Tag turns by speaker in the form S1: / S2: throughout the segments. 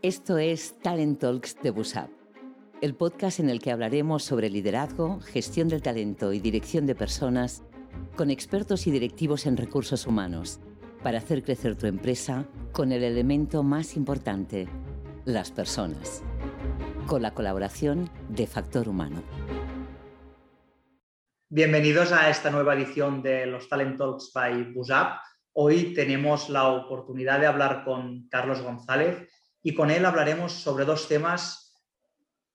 S1: Esto es Talent Talks de Busap, el podcast en el que hablaremos sobre liderazgo, gestión del talento y dirección de personas con expertos y directivos en recursos humanos para hacer crecer tu empresa con el elemento más importante, las personas, con la colaboración de Factor Humano.
S2: Bienvenidos a esta nueva edición de los Talent Talks by Busap. Hoy tenemos la oportunidad de hablar con Carlos González, y con él hablaremos sobre dos temas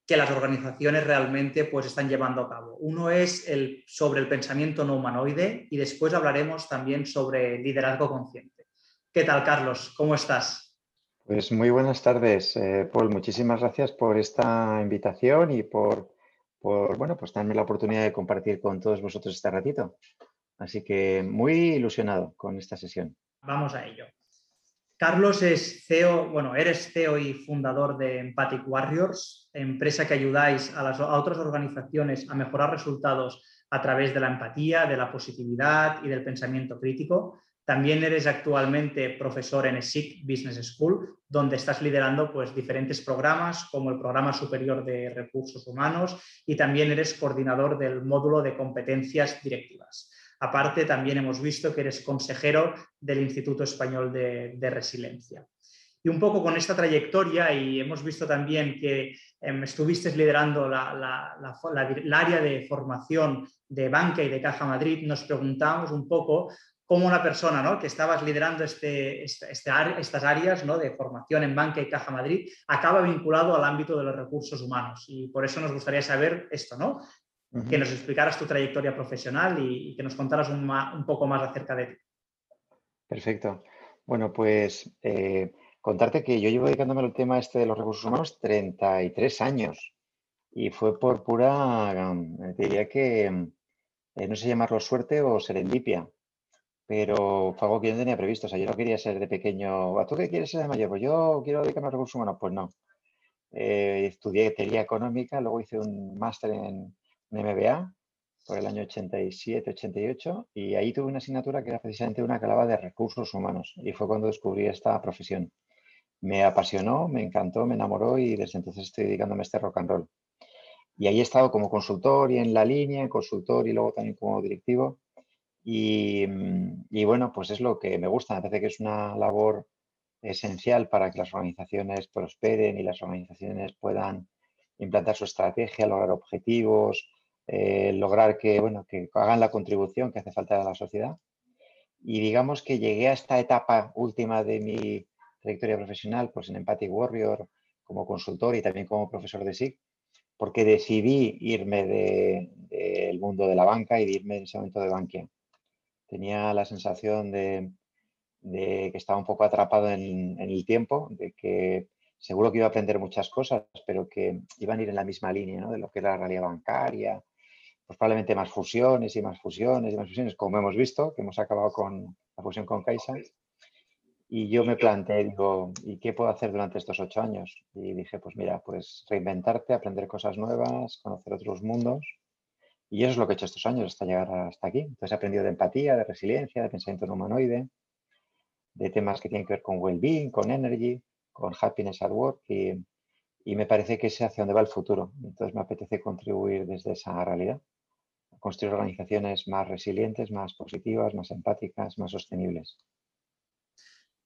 S2: que las organizaciones realmente pues, están llevando a cabo. Uno es el, sobre el pensamiento no humanoide y después hablaremos también sobre liderazgo consciente. ¿Qué tal, Carlos? ¿Cómo estás?
S3: Pues muy buenas tardes, eh, Paul. Muchísimas gracias por esta invitación y por, por, bueno, pues darme la oportunidad de compartir con todos vosotros este ratito. Así que muy ilusionado con esta sesión.
S2: Vamos a ello. Carlos es CEO, bueno, eres CEO y fundador de Empathic Warriors, empresa que ayudáis a, las, otras organizaciones a mejorar resultados a través de la empatía, de la positividad y del pensamiento crítico. También eres actualmente profesor en SIC Business School, donde estás liderando pues, diferentes programas como el Programa Superior de Recursos Humanos y también eres coordinador del módulo de competencias directivas. Aparte, también hemos visto que eres consejero del Instituto Español de, Resiliencia. Y un poco con esta trayectoria, y hemos visto también que em, estuviste liderando la, área de formación de Banca y de Caja Madrid, nos preguntamos un poco cómo una persona ¿no? que estabas liderando este, este estas áreas ¿no? de formación en Banca y Caja Madrid acaba vinculado al ámbito de los recursos humanos. Y por eso nos gustaría saber esto, ¿no? Que nos explicaras tu trayectoria profesional y, que nos contaras un, poco más acerca de ti.
S3: Perfecto. Bueno, pues eh, contarte que yo llevo dedicándome al tema este de los recursos humanos 33 años y fue por pura, mm, diría que, eh, no sé llamarlo suerte o serendipia, pero fue algo que yo no tenía previsto. O sea, yo no quería ser de pequeño, ¿tú qué quieres ser de mayor? Pues yo quiero dedicarme a los recursos humanos. Pues no. Eh, estudié teoría económica, luego hice un máster en MBA por el año 87-88 y ahí tuve una asignatura que era precisamente una que de recursos humanos y fue cuando descubrí esta profesión. Me apasionó, me encantó, me enamoró y desde entonces estoy dedicándome a este rock and roll. Y ahí he estado como consultor y en la línea, consultor y luego también como directivo. Y, y bueno, pues es lo que me gusta, me parece que es una labor esencial para que las organizaciones prosperen y las organizaciones puedan implantar su estrategia, lograr objetivos, eh, lograr que, bueno, que hagan la contribución que hace falta a la sociedad. Y digamos que llegué a esta etapa última de mi trayectoria profesional, pues en Empathic Warrior, como consultor y también como profesor de SIC, porque decidí irme del mundo de la banca y de irme en ese momento de Bankia. Tenía la sensación de, que estaba un poco atrapado en, en, el tiempo, de que seguro que iba a aprender muchas cosas, pero que iban a ir en la misma línea ¿no? de lo que era la realidad bancaria, pues probablemente más fusiones y más fusiones y más fusiones, como hemos visto, que hemos acabado con la fusión con Caixa. Y yo me planteé, digo, ¿y qué puedo hacer durante estos ocho años? Y dije, pues mira, pues reinventarte, aprender cosas nuevas, conocer otros mundos. Y eso es lo que he hecho estos años hasta llegar hasta aquí. Entonces he aprendido de empatía, de resiliencia, de pensamiento no humanoide, de temas que tienen que ver con well-being, con energy, con happiness at work y, y me parece que es hacia donde va el futuro. Entonces me apetece contribuir desde esa realidad construir organizaciones más resilientes, más positivas, más empáticas, más sostenibles.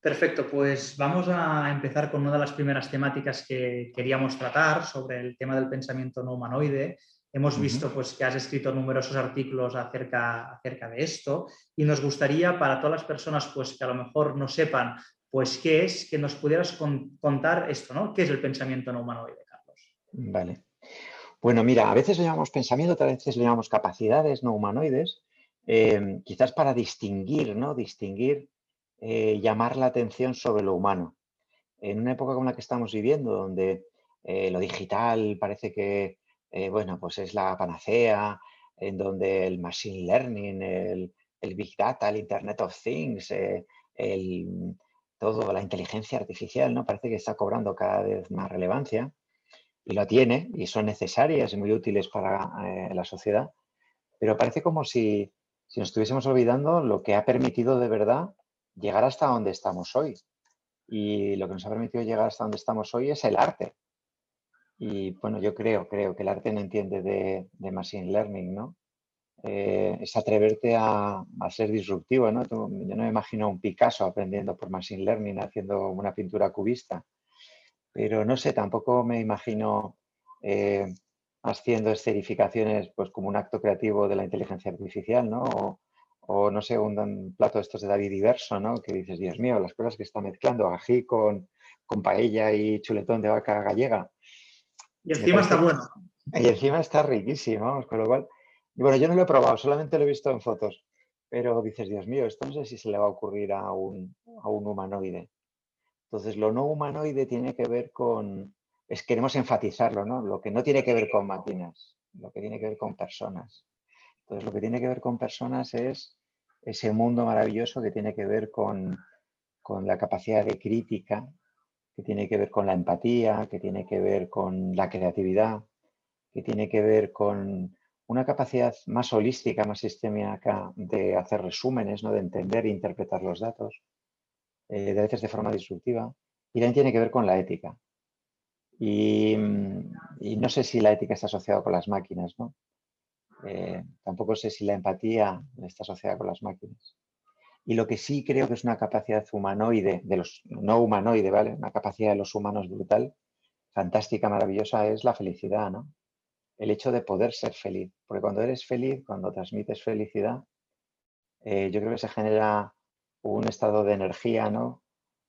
S2: Perfecto, pues vamos a empezar con una de las primeras temáticas que queríamos tratar sobre el tema del pensamiento no humanoide. Hemos visto pues, que has escrito numerosos artículos acerca, acerca de esto y nos gustaría para todas las personas pues, que a lo mejor no sepan pues, qué es, que nos pudieras contar esto, ¿no? ¿Qué es el pensamiento no humanoide, Carlos?
S3: Vale. Bueno, mira, a veces le llamamos pensamiento, otras veces le llamamos capacidades no humanoides, em, quizás para distinguir, ¿no? Distinguir, eh, llamar la atención sobre lo humano. En una época como la que estamos viviendo, donde eh, lo digital parece que, eh, bueno, pues es la panacea, en donde el machine learning, el, big data, el Internet of Things, todo, la inteligencia artificial, ¿no? Parece que está cobrando cada vez más relevancia y lo tiene, y son necesarias y muy útiles para eh, la sociedad, pero parece como si, si, nos estuviésemos olvidando lo que ha permitido de verdad llegar hasta donde estamos hoy. y lo que nos ha permitido llegar hasta donde estamos hoy es el arte. Y bueno, yo creo, creo que el arte no entiende de, machine learning, ¿no? Eh, es atreverte a, ser disruptivo, ¿no? yo no me imagino un Picasso aprendiendo por machine learning, haciendo una pintura cubista, pero no sé, tampoco me imagino eh, haciendo escenificaciones pues como un acto creativo de la inteligencia artificial, ¿no? O, no sé, un, plato de estos de David Diverso, ¿no? Que dices, Dios mío, las cosas que está mezclando, ají con, con paella y chuletón de vaca gallega.
S2: Y encima está bueno.
S3: Y encima está riquísimo, con lo cual... bueno, yo no lo he probado, solamente lo he visto en fotos. Pero dices, Dios mío, esto no sé si se le va a ocurrir a un, a un humanoide. Entonces, lo no humanoide tiene que ver con, es, queremos enfatizarlo, ¿no? Lo que no tiene que ver con máquinas, lo que tiene que ver con personas. Entonces, lo que tiene que ver con personas es ese mundo maravilloso que tiene que ver con, con la capacidad de crítica, que tiene que ver con la empatía, que tiene que ver con la creatividad, que tiene que ver con una capacidad más holística, más sistémica de hacer resúmenes, ¿no? de entender e interpretar los datos, eh, de veces de forma disruptiva, y también tiene que ver con la ética. Y, no sé si la ética está asociada con las máquinas, ¿no? Eh, tampoco sé si la empatía está asociada con las máquinas. Y lo que sí creo que es una capacidad humanoide, de los no humanoide, ¿vale? Una capacidad de los humanos brutal, fantástica, maravillosa, es la felicidad, ¿no? El hecho de poder ser feliz. Porque cuando eres feliz, cuando transmites felicidad, eh, yo creo que se genera un estado de energía, ¿no?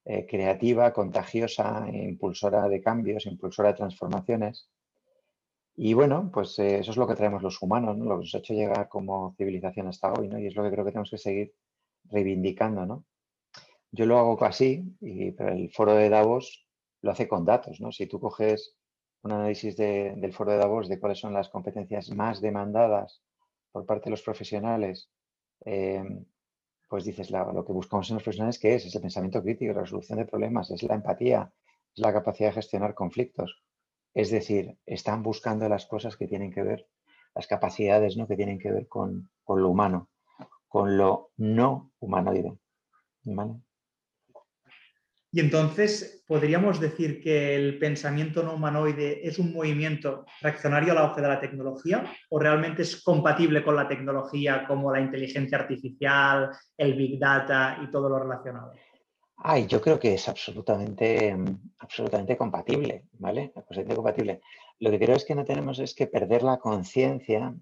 S3: Eh, creativa, contagiosa, impulsora de cambios, impulsora de transformaciones. Y bueno, pues eh, eso es lo que traemos los humanos, ¿no? lo que nos ha hecho llegar como civilización hasta hoy, ¿no? y es lo que creo que tenemos que seguir reivindicando, ¿no? Yo lo hago así, y, pero el foro de Davos lo hace con datos, ¿no? Si tú coges un análisis del foro de Davos de cuáles son las competencias más demandadas por parte de los profesionales, eh, pues dices, lo que buscamos en los profesionales, ¿qué es? Es el pensamiento crítico, la resolución de problemas, es la empatía, es la capacidad de gestionar conflictos. Es decir, están buscando las cosas que tienen que ver, las capacidades ¿no? que tienen que ver con, con lo humano con lo no humanoide.
S2: Y entonces, ¿podríamos decir que el pensamiento no humanoide es un movimiento reaccionario a la hoja de la tecnología o realmente es compatible con la tecnología como la inteligencia artificial, el big data y todo lo relacionado?
S3: Ay, yo creo que es absolutamente, absolutamente compatible, ¿vale? Absolutamente compatible. Lo que creo es que no tenemos es que perder la conciencia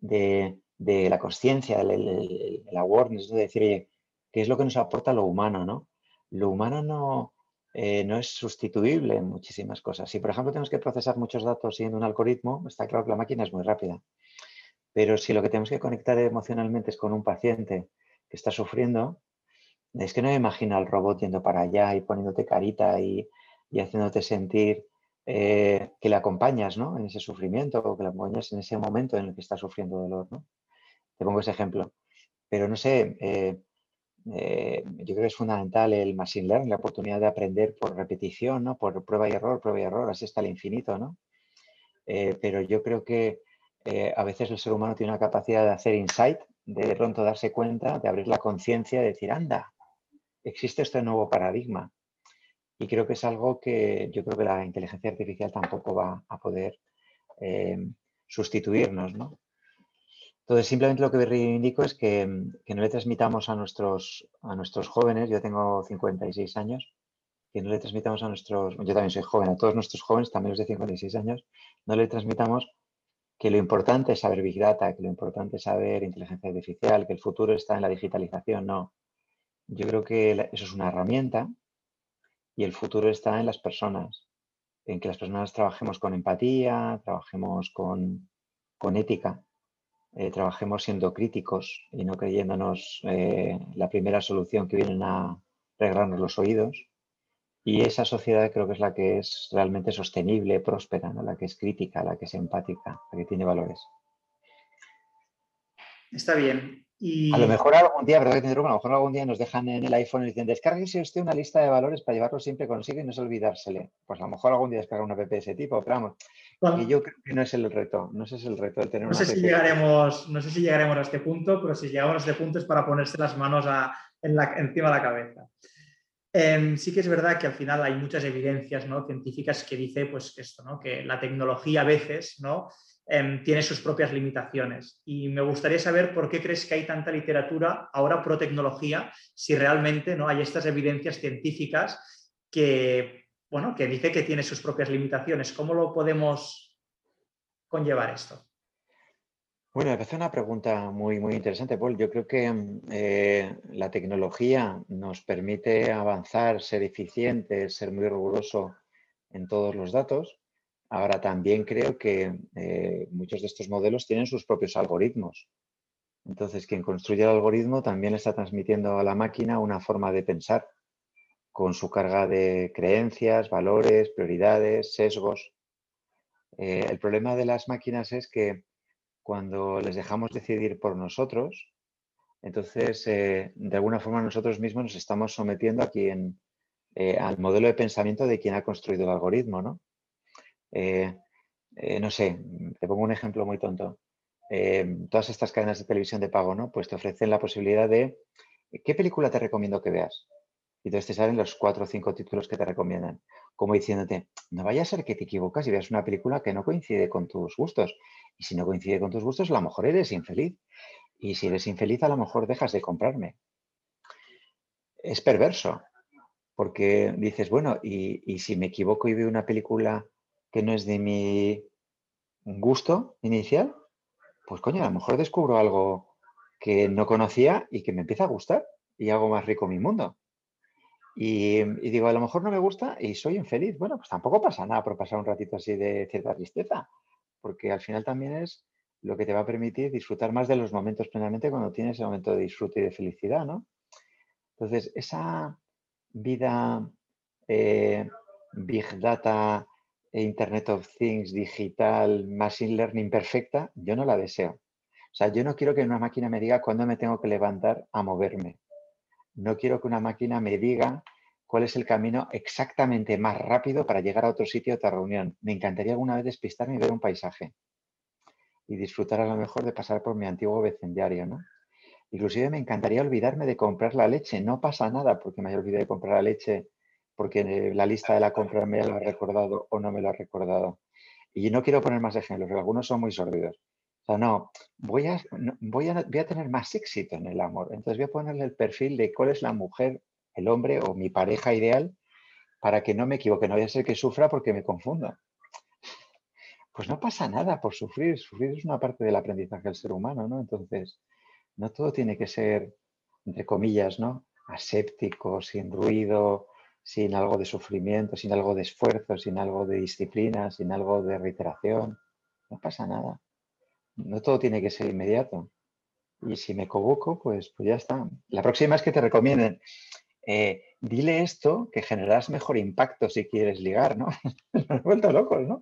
S3: de, la conciencia, el, awareness, de decir, oye, ¿qué es lo que nos aporta lo humano? ¿no? Lo humano no, eh, no es sustituible en muchísimas cosas. Si, por ejemplo, tenemos que procesar muchos datos siguiendo un algoritmo, está claro que la máquina es muy rápida. Pero si lo que tenemos que conectar emocionalmente es con un paciente que está sufriendo, es que no me imagino al robot yendo para allá y poniéndote carita y, y haciéndote sentir eh, que le acompañas ¿no? en ese sufrimiento o que le acompañas en ese momento en el que está sufriendo dolor. Te pongo ese ejemplo. Pero no sé, eh, eh, yo creo que es fundamental el machine learning, la oportunidad de aprender por repetición, ¿no? por prueba y error, prueba y error, así está el infinito. ¿no? Eh, pero yo creo que a veces el ser humano tiene una capacidad de hacer insight, de pronto darse cuenta, de abrir la conciencia, de decir, anda, existe este nuevo paradigma. Y creo que es algo que yo creo que la inteligencia artificial tampoco va a poder sustituirnos, ¿no? Entonces, simplemente lo que reivindico es que, no le transmitamos a nuestros, a nuestros jóvenes, yo tengo 56 años, que no le transmitamos a nuestros, yo también soy joven, a todos nuestros jóvenes, también los de 56 años, no le transmitamos que lo importante es saber Big Data, que lo importante es saber inteligencia artificial, que el futuro está en la digitalización, no. Yo creo que eso es una herramienta y el futuro está en las personas, en que las personas trabajemos con empatía, trabajemos con, con ética eh, trabajemos siendo críticos y no creyéndonos eh, la primera solución que vienen a regarnos los oídos. Y esa sociedad creo que es la que es realmente sostenible, próspera, la que es crítica, la que es empática, la que tiene valores.
S2: Está bien.
S3: A lo mejor algún día, verdad que a lo mejor algún día nos dejan en el iPhone y dicen, descárguese usted una lista de valores para llevarlo siempre consigo y no se olvidársele. Pues a lo mejor algún día descarga una app de ese tipo, pero vamos, yo creo que no es el reto, no es el reto de tener
S2: no sé si llegaremos No sé si llegaremos a este punto, pero si llegamos a este punto es para ponerse las manos encima de la cabeza. Em, sí que es verdad que al final hay muchas evidencias ¿no? científicas que dice pues, esto, ¿no? que la tecnología a veces ¿no? Em, tiene sus propias limitaciones. Y me gustaría saber por qué crees que hay tanta literatura ahora pro tecnología si realmente ¿no? hay estas evidencias científicas que, bueno, que dice que tiene sus propias limitaciones. ¿Cómo lo podemos conllevar esto?
S3: Bueno, me parece una pregunta muy, muy interesante, Paul. Yo creo que mm, eh, la tecnología nos permite avanzar, ser eficiente, ser muy riguroso en todos los datos. Ahora también creo que eh, muchos de estos modelos tienen sus propios algoritmos. Entonces, quien construye el algoritmo también está transmitiendo a la máquina una forma de pensar con su carga de creencias, valores, prioridades, sesgos. Eh, el problema de las máquinas es que cuando les dejamos decidir por nosotros, entonces entonces, de alguna forma nosotros mismos nos estamos sometiendo a quien, eh, al modelo de pensamiento de quien ha construido el algoritmo, ¿no? Eh, eh, no sé, te pongo un ejemplo muy tonto. todas estas cadenas de televisión de pago, ¿no? Pues te ofrecen la posibilidad de, ¿qué película te recomiendo que veas? Y entonces te salen los cuatro o cinco títulos que te recomiendan, como diciéndote, no vaya a ser que te equivocas y veas una película que no coincide con tus gustos. Y si no coincide con tus gustos, a lo mejor eres infeliz. Y si eres infeliz, a lo mejor dejas de comprarme. Es perverso, porque dices, bueno, y, si me equivoco y veo una película que no es de mi gusto inicial, pues coño, a lo mejor descubro algo que no conocía y que me empieza a gustar y hago más rico mi mundo. Y, digo, a lo mejor no me gusta y soy infeliz. Bueno, pues tampoco pasa nada por pasar un ratito así de cierta tristeza porque al final también es lo que te va a permitir disfrutar más de los momentos plenamente cuando tienes ese momento de disfrute y de felicidad, ¿no? Entonces, esa vida eh, Big Data, Internet of Things, digital, Machine Learning perfecta, yo no la deseo. O sea, yo no quiero que una máquina me diga cuándo me tengo que levantar a moverme. No quiero que una máquina me diga cuál es el camino exactamente más rápido para llegar a otro sitio, a otra reunión. Me encantaría alguna vez despistarme y ver un paisaje y disfrutar a lo mejor de pasar por mi antiguo vecindario, ¿no? Inclusive me encantaría olvidarme de comprar la leche. No pasa nada porque me haya olvidado de comprar la leche porque la lista de la compra me lo ha recordado o no me lo ha recordado. Y no quiero poner más ejemplos, porque algunos son muy sordidos. O sea, no, voy a, voy, a, voy a tener más éxito en el amor. Entonces voy a ponerle el perfil de cuál es la mujer el hombre o mi pareja ideal para que no me equivoque, no vaya a ser que sufra porque me confunda. Pues no pasa nada por sufrir, sufrir es una parte del aprendizaje del ser humano, ¿no? Entonces, no todo tiene que ser, entre comillas, ¿no? Aséptico, sin ruido, sin algo de sufrimiento, sin algo de esfuerzo, sin algo de disciplina, sin algo de reiteración. No pasa nada. No todo tiene que ser inmediato. Y si me equivoco, pues, pues ya está. La próxima es que te recomienden eh, dile esto que generarás mejor impacto si quieres ligar, ¿no? Nos he vuelto locos, ¿no?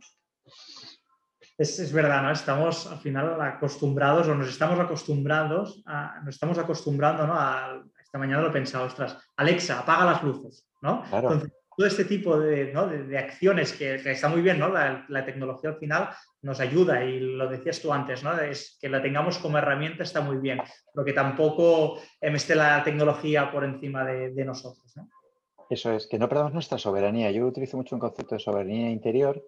S2: Es, verdad, ¿no? Estamos al final acostumbrados o nos estamos acostumbrados, nos estamos acostumbrando, ¿no? A, esta mañana lo he pensado, ostras, Alexa, apaga las luces, ¿no? Entonces, todo este tipo de, acciones que, está muy bien, ¿no? La, tecnología al final nos ayuda y lo decías tú antes, ¿no? Es que la tengamos como herramienta está muy bien, pero que tampoco esté la tecnología por encima de, nosotros,
S3: Eso es, que no perdamos nuestra soberanía. Yo utilizo mucho un concepto de soberanía interior,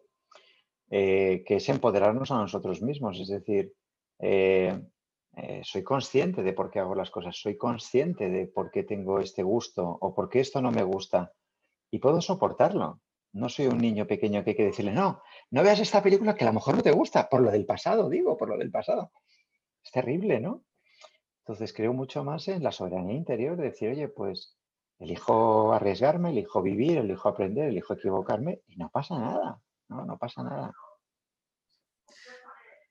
S3: eh, que es empoderarnos a nosotros mismos, es decir, eh, eh, soy consciente de por qué hago las cosas, soy consciente de por qué tengo este gusto o por qué esto no me gusta y puedo soportarlo. No soy un niño pequeño que hay que decirle, no, no veas esta película que a lo mejor no te gusta, por lo del pasado, digo, por lo del pasado. Es terrible, ¿no? Entonces creo mucho más en la soberanía interior de decir, oye, pues elijo arriesgarme, elijo vivir, elijo aprender, elijo equivocarme y no pasa nada, no, no pasa nada.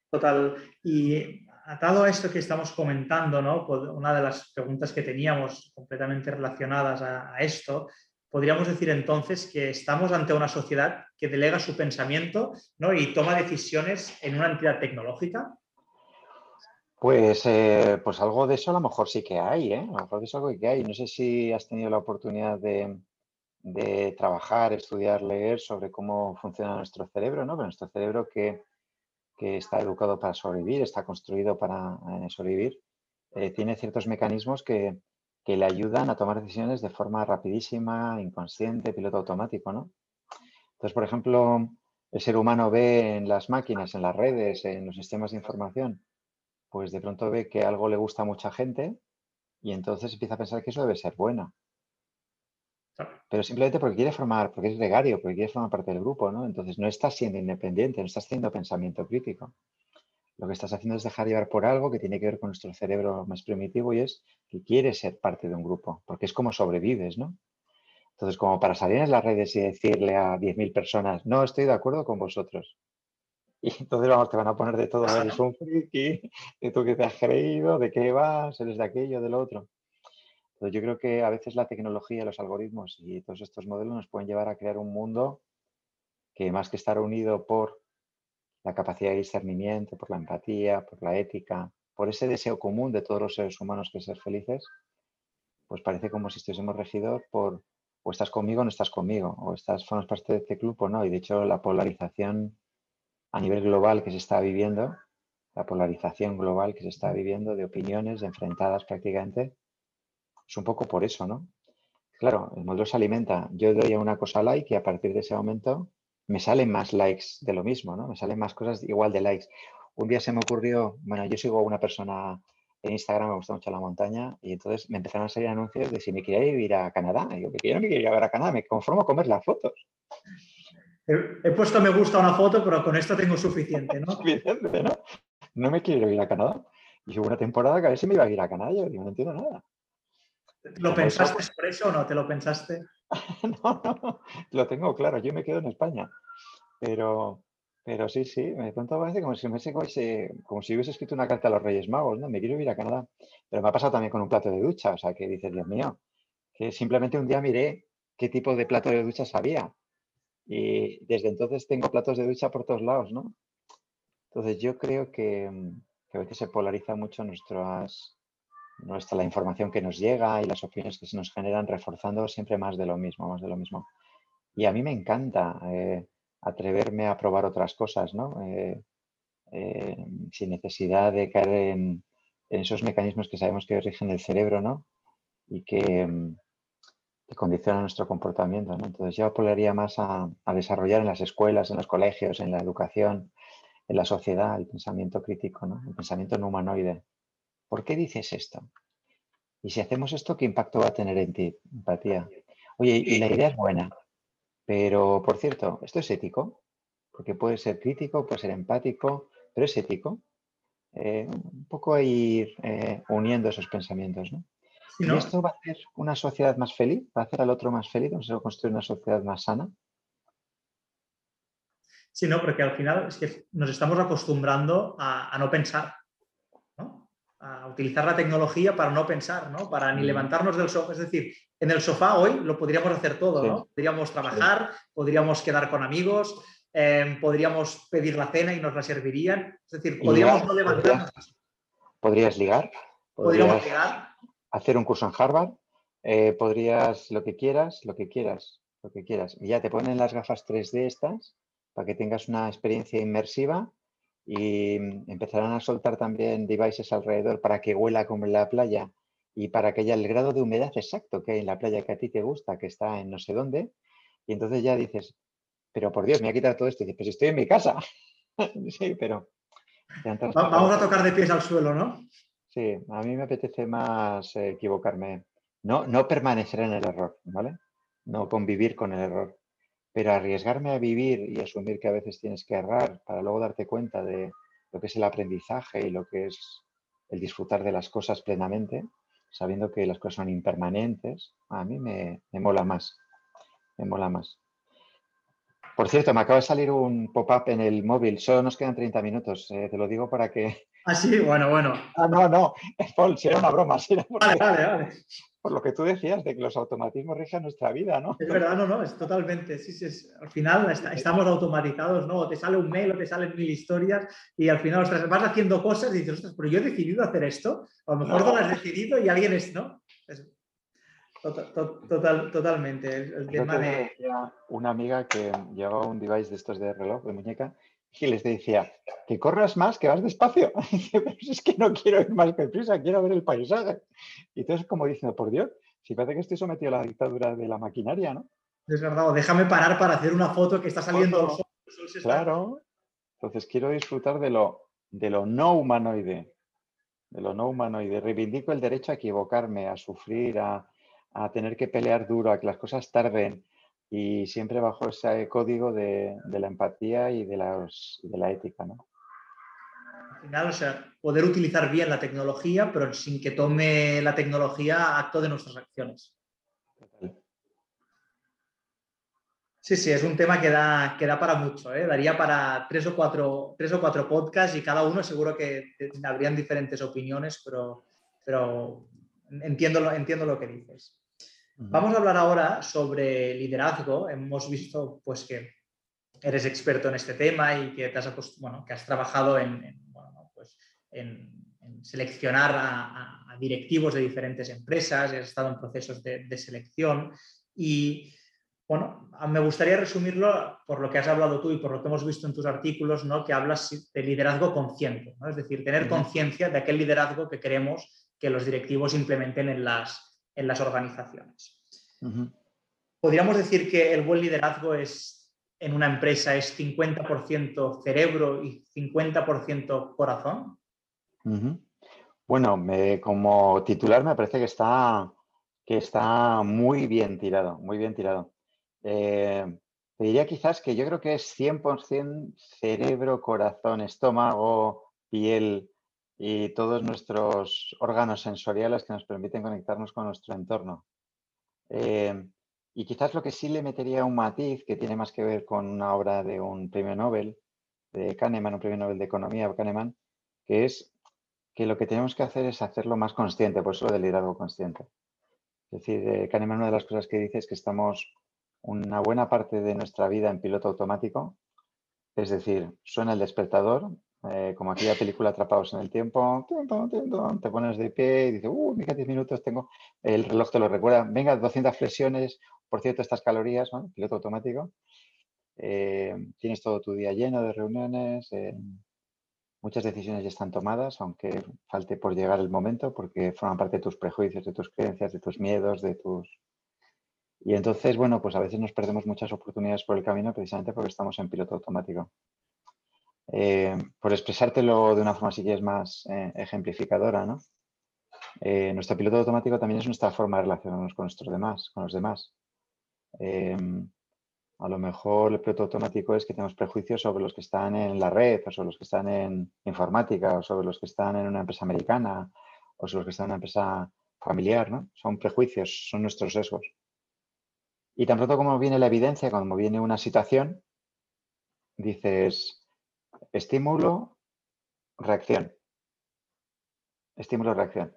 S2: Total. Y atado a esto que estamos comentando, ¿no? Una de las preguntas que teníamos completamente relacionadas a esto podríamos decir entonces que estamos ante una sociedad que delega su pensamiento y toma decisiones en una entidad tecnológica.
S3: Pues, eh, pues algo de eso a lo mejor sí que hay, ¿eh? A lo mejor de eso algo que hay. No sé si has tenido la oportunidad de, trabajar, estudiar, leer sobre cómo funciona nuestro cerebro, ¿no? Pero nuestro cerebro que, está educado para sobrevivir, está construido para eh, sobrevivir, tiene ciertos mecanismos que, que le ayudan a tomar decisiones de forma rapidísima, inconsciente, piloto automático, ¿no? Entonces, por ejemplo, el ser humano ve en las máquinas, en las redes, en los sistemas de información, pues de pronto ve que algo le gusta a mucha gente y entonces empieza a pensar que eso debe ser bueno. Pero simplemente porque quiere formar, porque es gregario, porque quiere formar parte del grupo, ¿no? Entonces no estás siendo independiente, no estás haciendo pensamiento crítico lo que estás haciendo es dejar llevar por algo que tiene que ver con nuestro cerebro más primitivo y es que quieres ser parte de un grupo, porque es como sobrevives, ¿no? Entonces, como para salir en las redes y decirle a 10.000 personas, no estoy de acuerdo con vosotros. Y entonces vamos, te van a poner de todo, eres un friki, de tú que te has creído, de qué vas, eres de aquello, del otro. Yo creo que a veces la tecnología, los algoritmos y todos estos modelos nos pueden llevar a crear un mundo que más que estar unido por la capacidad de discernimiento, por la empatía, por la ética, por ese deseo común de todos los seres humanos que ser felices, pues parece como si estuviésemos regidos por o estás conmigo o no estás conmigo, o estás, formas parte de este club o no. Y de hecho la polarización a nivel global que se está viviendo, la polarización global que se está viviendo de opiniones enfrentadas prácticamente, es un poco por eso, ¿no? Claro, el modelo se alimenta. Yo doy a una cosa like y a partir de ese momento me salen más likes de lo mismo, ¿no? Me salen más cosas igual de likes. Un día se me ocurrió, bueno, yo sigo a una persona en Instagram, me gusta mucho la montaña, y entonces me empezaron a salir anuncios de si me quería ir a Canadá. Y yo, que yo no me quería ir a Canadá, me conformo con ver las fotos.
S2: He, puesto me gusta a una foto, pero con esto tengo suficiente, ¿no?
S3: suficiente, ¿no? No me quiero ir a Canadá. Y hubo una temporada que a ver si me iba a ir a Canadá, yo digo, no entiendo nada.
S2: ¿Lo pensaste por eso o no? ¿Te lo pensaste?
S3: no, no, lo tengo claro, yo me quedo en España. Pero, pero sí, sí, me pronto parece como si, me como si hubiese escrito una carta a los Reyes Magos, ¿no? Me quiero ir a Canadá. Pero me ha pasado también con un plato de ducha, o sea, que dices, Dios mío, que simplemente un día miré qué tipo de plato de ducha había. Y desde entonces tengo platos de ducha por todos lados, ¿no? Entonces yo creo que, que a veces se polariza mucho nuestras, nuestra, la información que nos llega y las opiniones que se nos generan reforzando siempre más de lo mismo, más de lo mismo. Y a mí me encanta eh, atreverme a probar otras cosas, ¿no? Eh, eh, sin necesidad de caer en, esos mecanismos que sabemos que rigen el cerebro, ¿no? Y que, condicionan nuestro comportamiento, ¿no? Entonces yo apoyaría más a, a desarrollar en las escuelas, en los colegios, en la educación, en la sociedad, el pensamiento crítico, ¿no? El pensamiento no humanoide ¿Por qué dices esto? Y si hacemos esto, ¿qué impacto va a tener en ti? Empatía. Oye, y la idea es buena, pero por cierto, ¿esto es ético? Porque puede ser crítico, puede ser empático, pero es ético. Eh, un poco ir eh, uniendo esos pensamientos, ¿no? ¿Y esto va a hacer una sociedad más feliz? ¿Va a hacer al otro más feliz? ¿Vamos a construir una sociedad más sana?
S2: Sí, no, porque al final es que nos estamos acostumbrando a no pensar a utilizar la tecnología para no pensar, ¿no? Para ni mm. levantarnos del sofá. Es decir, en el sofá hoy lo podríamos hacer todo, ¿no? Podríamos trabajar, podríamos quedar con amigos, em, podríamos pedir la cena y nos la servirían. Es decir, podríamos no levantarnos.
S3: Podrías ligar.
S2: Podríamos ligar.
S3: Hacer un curso en Harvard. Eh, podrías lo que quieras, lo que quieras, lo que quieras. Y ya te ponen las gafas 3D estas para que tengas una experiencia inmersiva y mm, empezarán a soltar también devices alrededor para que huela como en la playa y para que haya el grado de humedad exacto que hay en la playa que a ti te gusta, que está en no sé dónde. Y entonces ya dices, pero por Dios, me ha quitado todo esto. Y dices, pues estoy en mi casa. sí, pero...
S2: Vamos a tocar de pies al suelo, ¿no?
S3: Sí, a mí me apetece más eh, equivocarme. No, no permanecer en el error, ¿vale? No convivir con el error. Pero arriesgarme a vivir y asumir que a veces tienes que errar para luego darte cuenta de lo que es el aprendizaje y lo que es el disfrutar de las cosas plenamente, sabiendo que las cosas son impermanentes, a mí me, mola más. Me mola más. Por cierto, me acaba de salir un pop-up en el móvil. Solo nos quedan 30 minutos. Eh, te lo digo para que.
S2: Ah, sí, bueno, bueno.
S3: Ah, no, no. Paul, si era una broma.
S2: Vale, vale, vale
S3: por lo que tú decías, de que los automatismos rigen nuestra vida, ¿no?
S2: Es verdad, no, no, es totalmente, sí, sí, al final estamos automatizados, ¿no? O te sale un mail o te salen mil historias y al final vas haciendo cosas y dices, ostras, pero yo he decidido hacer esto, a lo mejor no, lo has decidido y alguien es, ¿no? total, totalmente. El,
S3: tema de... Una amiga que llevaba un device de estos de reloj, de muñeca, y les decía, que corras más, que vas despacio. Y dice, pero es que no quiero ir más prisa, quiero ver el paisaje. Y entonces, como diciendo, por Dios, si parece que estoy sometido a la dictadura de la maquinaria, ¿no?
S2: Es verdad, déjame parar para hacer una foto que está saliendo el sol.
S3: Claro. Entonces quiero disfrutar de lo, de lo no humanoide, de lo no humanoide. Reivindico el derecho a equivocarme, a sufrir, a, a tener que pelear duro, a que las cosas tarden y siempre bajo ese código de, de la empatía y de la ética, ¿no?
S2: Al final, o sea, poder utilizar bien la tecnología, pero sin que tome la tecnología acto de nuestras acciones. Sí, sí, es un tema que da, que da para mucho. ¿eh? Daría para tres o, cuatro, tres o cuatro podcasts y cada uno seguro que habrían diferentes opiniones, pero, pero entiendo, entiendo lo que dices. Vamos a hablar ahora sobre liderazgo. Hemos visto pues, que eres experto en este tema y que, te has, bueno, que has trabajado en, pues, seleccionar a, directivos de diferentes empresas, has estado en procesos de, de selección. Y bueno, me gustaría resumirlo por lo que has hablado tú y por lo que hemos visto en tus artículos, ¿no? que hablas de liderazgo consciente, ¿no? es decir, tener conciencia de aquel liderazgo que queremos que los directivos implementen en las, en las organizaciones. ¿Podríamos decir que el buen liderazgo es en una empresa es 50% cerebro y 50% corazón?
S3: Bueno, como titular me parece que está, que está muy bien tirado, muy bien tirado. Eh, te diría quizás que yo creo que es 100% cerebro, corazón, estómago, piel y todos nuestros órganos sensoriales que nos permiten conectarnos con nuestro entorno. Eh, y quizás lo que sí le metería un matiz que tiene más que ver con una obra de un premio Nobel, de Kahneman, un premio Nobel de Economía, Kahneman, que es que lo que tenemos que hacer es hacerlo más consciente, por eso lo del liderazgo consciente. Es decir, eh, Kahneman una de las cosas que dice es que estamos una buena parte de nuestra vida en piloto automático. Es decir, suena el despertador, eh, como aquella película Atrapados en el Tiempo, te pones de pie y dices, uh, mira, 10 minutos tengo, el reloj te lo recuerda, venga, 200 flexiones, por cierto, estas calorías, piloto automático. Eh, tienes todo tu día lleno de reuniones, eh, muchas decisiones ya están tomadas, aunque falte por llegar el momento, porque forman parte de tus prejuicios, de tus creencias, de tus miedos, de tus y entonces, bueno, pues a veces nos perdemos muchas oportunidades por el camino precisamente porque estamos en piloto automático. Eh, por expresártelo de una forma, si quieres, más eh, ejemplificadora, ¿no? Eh, nuestro piloto automático también es nuestra forma de relacionarnos con nuestros demás, con los demás. a lo mejor el piloto automático es que tenemos prejuicios sobre los que están en la red, o sobre los que están en informática, o sobre los que están en una empresa americana, o sobre los que están en una empresa familiar, ¿no? Son prejuicios, son nuestros sesgos. Y tan pronto como viene la evidencia, como viene una situación, dices estímulo, reacción. Estímulo, reacción.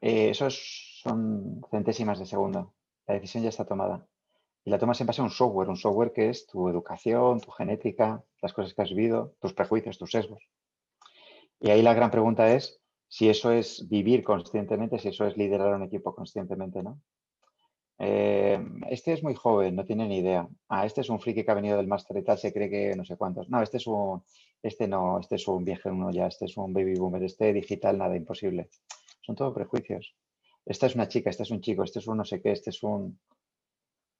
S3: Eh, esos son centésimas de segundo. La decisión ya está tomada. Y la tomas en base a un software, un software que es tu educación, tu genética, las cosas que has vivido, tus prejuicios, tus sesgos. Y ahí la gran pregunta es si eso es vivir conscientemente, si eso es liderar un equipo conscientemente, ¿no? Eh, este es muy joven, no tiene ni idea. Ah, este es un friki que ha venido del máster y tal, se cree que no sé cuántos. No, este es un, este no, este es un viejo uno ya, este es un baby boomer, este digital, nada, imposible. Son todos prejuicios. Esta es una chica, este es un chico, este es un no sé qué, este es un...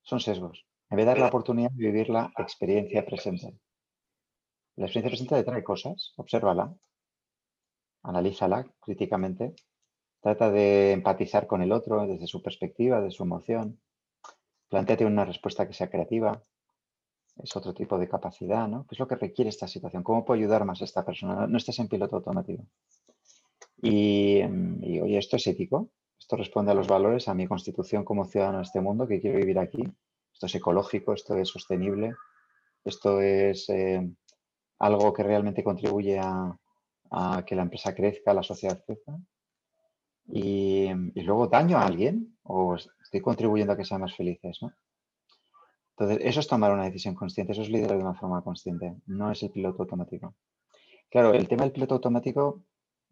S3: Son sesgos. En vez de dar la oportunidad de vivir la experiencia presente. La experiencia presente te trae cosas, obsérvala, analízala críticamente Trata de empatizar con el otro desde su perspectiva, de su emoción. Plantéate una respuesta que sea creativa. Es otro tipo de capacidad, ¿no? ¿Qué es lo que requiere esta situación? ¿Cómo puedo ayudar más a esta persona? No estés en piloto automático. Y, y, oye, esto es ético. Esto responde a los valores, a mi constitución como ciudadano de este mundo que quiero vivir aquí. Esto es ecológico, esto es sostenible, esto es eh, algo que realmente contribuye a, a que la empresa crezca, la sociedad crezca y, luego daño a alguien o estoy contribuyendo a que sean más felices, ¿no? Entonces, eso es tomar una decisión consciente, eso es liderar de una forma consciente, no es el piloto automático. Claro, el tema del piloto automático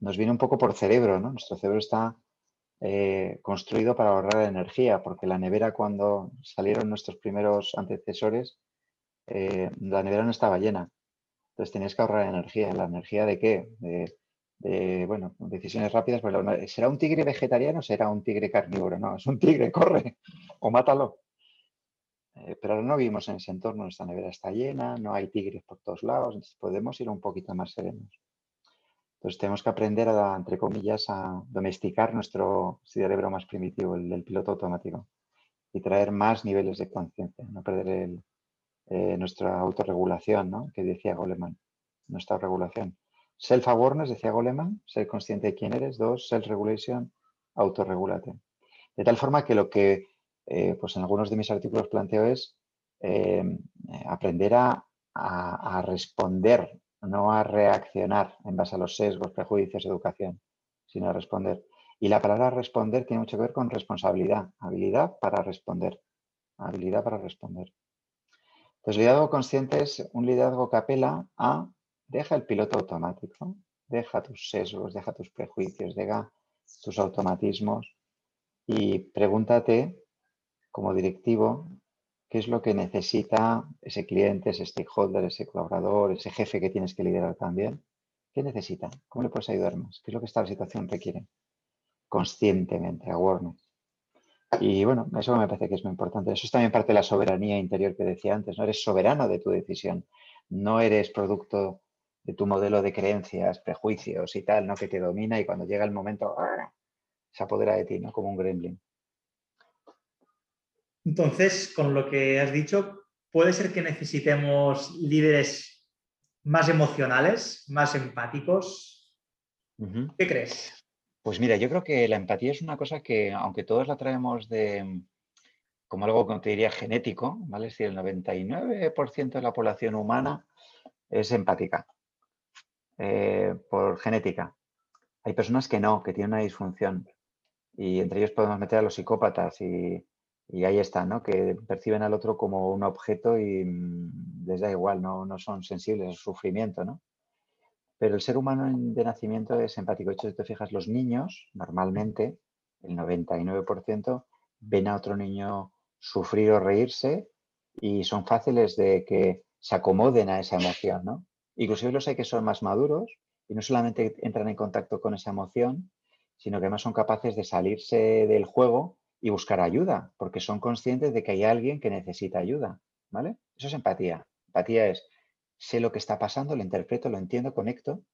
S3: nos viene un poco por cerebro, ¿no? Nuestro cerebro está eh, construido para ahorrar energía, porque la nevera cuando salieron nuestros primeros antecesores, eh, la nevera no estaba llena. Entonces tenías que ahorrar energía. ¿La energía de qué? De, bueno, decisiones rápidas. Pues, ¿Será un tigre vegetariano o será un tigre carnívoro? No, es un tigre, corre o mátalo. Eh, pero no vivimos en ese entorno, nuestra nevera está llena, no hay tigres por todos lados, entonces podemos ir un poquito más serenos. Entonces tenemos que aprender a, entre comillas, a domesticar nuestro cerebro más primitivo, el del piloto automático, y traer más niveles de conciencia, no perder eh, nuestra autorregulación, ¿no? que decía Goleman, nuestra regulación. Self-awareness, decía Goleman, ser consciente de quién eres. Dos, self-regulation, autorregulate. De tal forma que lo que eh, pues en algunos de mis artículos planteo es eh, aprender a, responder, no a reaccionar en base a los sesgos, prejuicios, educación, sino a responder. Y la palabra responder tiene mucho que ver con responsabilidad, habilidad para responder, habilidad para responder. Entonces, liderazgo consciente es un liderazgo que apela a deja el piloto automático, deja tus sesgos, deja tus prejuicios, deja tus automatismos y pregúntate como directivo, qué es lo que necesita ese cliente, ese stakeholder, ese colaborador, ese jefe que tienes que liderar también. ¿Qué necesita? ¿Cómo le puedes ayudar más? ¿Qué es lo que esta situación requiere? Conscientemente, awareness. Y bueno, eso me parece que es muy importante. Eso es también parte de la soberanía interior que decía antes. No eres soberano de tu decisión. No eres producto de tu modelo de creencias, prejuicios y tal, ¿no? Que te domina y cuando llega el momento ¡ah! se apodera de ti, ¿no? Como un gremlin.
S2: Entonces, con lo que has dicho, puede ser que necesitemos líderes más emocionales, más empáticos. ¿Qué crees?
S3: Pues mira, yo creo que la empatía es una cosa que, aunque todos la traemos de como algo que te diría genético, ¿vale? Es decir, el 99% de la población humana es empática eh, por genética. Hay personas que no, que tienen una disfunción. Y entre ellos podemos meter a los psicópatas y, ahí está, ¿no? Que perciben al otro como un objeto y mm, les da igual, no, no son sensibles al sufrimiento, ¿no? Pero el ser humano de nacimiento es empático. De hecho, si te fijas, los niños, normalmente, el 99%, ven a otro niño sufrir o reírse y son fáciles de que se acomoden a esa emoción, ¿no? Inclusive los hay que son más maduros y no solamente entran en contacto con esa emoción, sino que además son capaces de salirse del juego y buscar ayuda, porque son conscientes de que hay alguien que necesita ayuda, ¿vale? Eso es empatía. Empatía es, sé lo que está pasando, lo interpreto, lo entiendo, conecto